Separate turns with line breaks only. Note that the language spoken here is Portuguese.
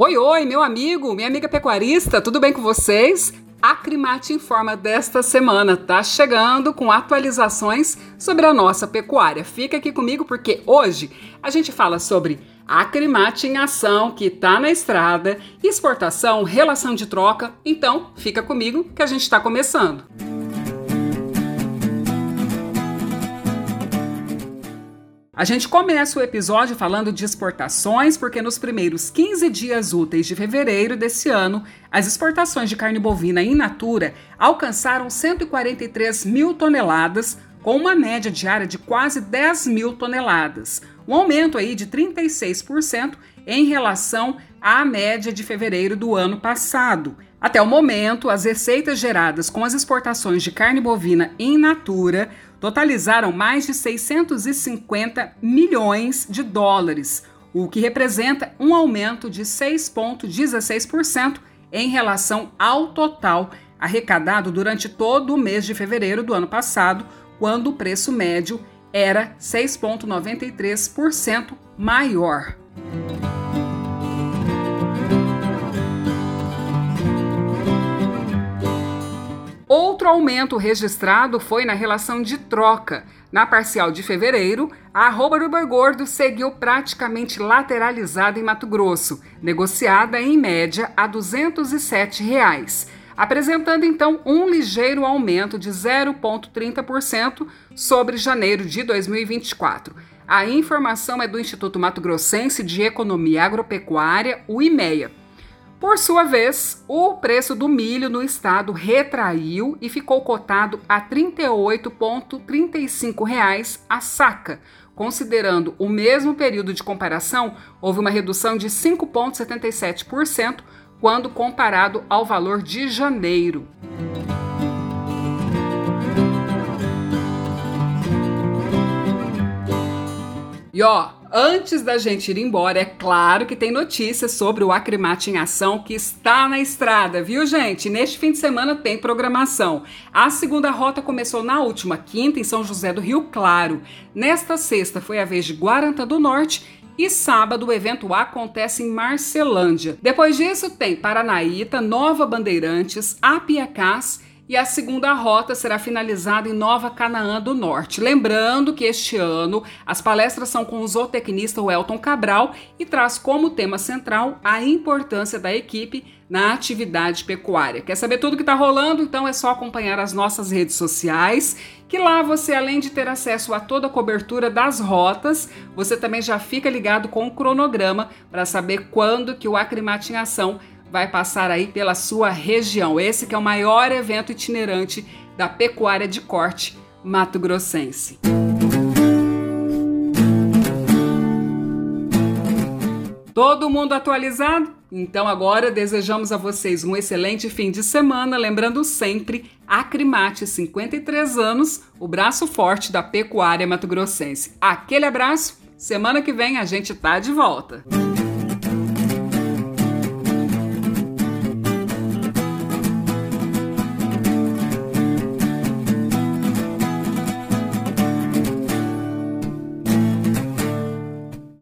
Oi, oi, meu amigo, minha amiga pecuarista, tudo bem com vocês? Acrimate informa desta semana, tá chegando com atualizações sobre a nossa pecuária. Fica aqui comigo porque hoje a gente fala sobre Acrimate em ação que tá na estrada, exportação, relação de troca. Então, fica comigo que a gente está começando. A gente começa o episódio falando de exportações, porque nos primeiros 15 dias úteis de fevereiro desse ano, as exportações de carne bovina in natura alcançaram 143 mil toneladas, com uma média diária de quase 10 mil toneladas, um aumento aí de 36% em relação à média de fevereiro do ano passado. Até o momento, as receitas geradas com as exportações de carne bovina in natura totalizaram mais de 650 milhões de dólares, o que representa um aumento de 6,16% em relação ao total arrecadado durante todo o mês de fevereiro do ano passado, quando o preço médio era 6,93% maior. Outro aumento registrado foi na relação de troca. Na parcial de fevereiro, a arroba do boi gordo seguiu praticamente lateralizada em Mato Grosso, negociada em média a 207 reais, apresentando então um ligeiro aumento de 0,30% sobre janeiro de 2024. A informação é do Instituto Mato Grossense de Economia Agropecuária, o IMEA. Por sua vez, o preço do milho no estado retraiu e ficou cotado a R$ 38,35 a saca. Considerando o mesmo período de comparação, houve uma redução de 5,77% quando comparado ao valor de janeiro. E ó, Antes da gente ir embora, é claro que tem notícias sobre o Acrimate em Ação que está na estrada, viu, gente? Neste fim de semana tem programação. A segunda rota começou na última quinta em São José do Rio Claro. Nesta sexta foi a vez de Guaranta do Norte e sábado o evento acontece em Marcelândia. Depois disso tem Paranaíta, Nova Bandeirantes, Apiacás e a segunda rota será finalizada em Nova Canaã do Norte. Lembrando que este ano as palestras são com o zootecnista Welton Cabral e traz como tema central a importância da equipe na atividade pecuária. Quer saber tudo que está rolando? Então é só acompanhar as nossas redes sociais, que lá você, além de ter acesso a toda a cobertura das rotas, você também já fica ligado com o cronograma para saber quando que o Acrimate em Ação vai passar aí pela sua região. Esse que é o maior evento itinerante da pecuária de corte mato-grossense. Todo mundo atualizado? Então agora desejamos a vocês um excelente fim de semana, lembrando sempre Acrimate 53 anos, o braço forte da pecuária mato-grossense. Aquele abraço. Semana que vem a gente tá de volta.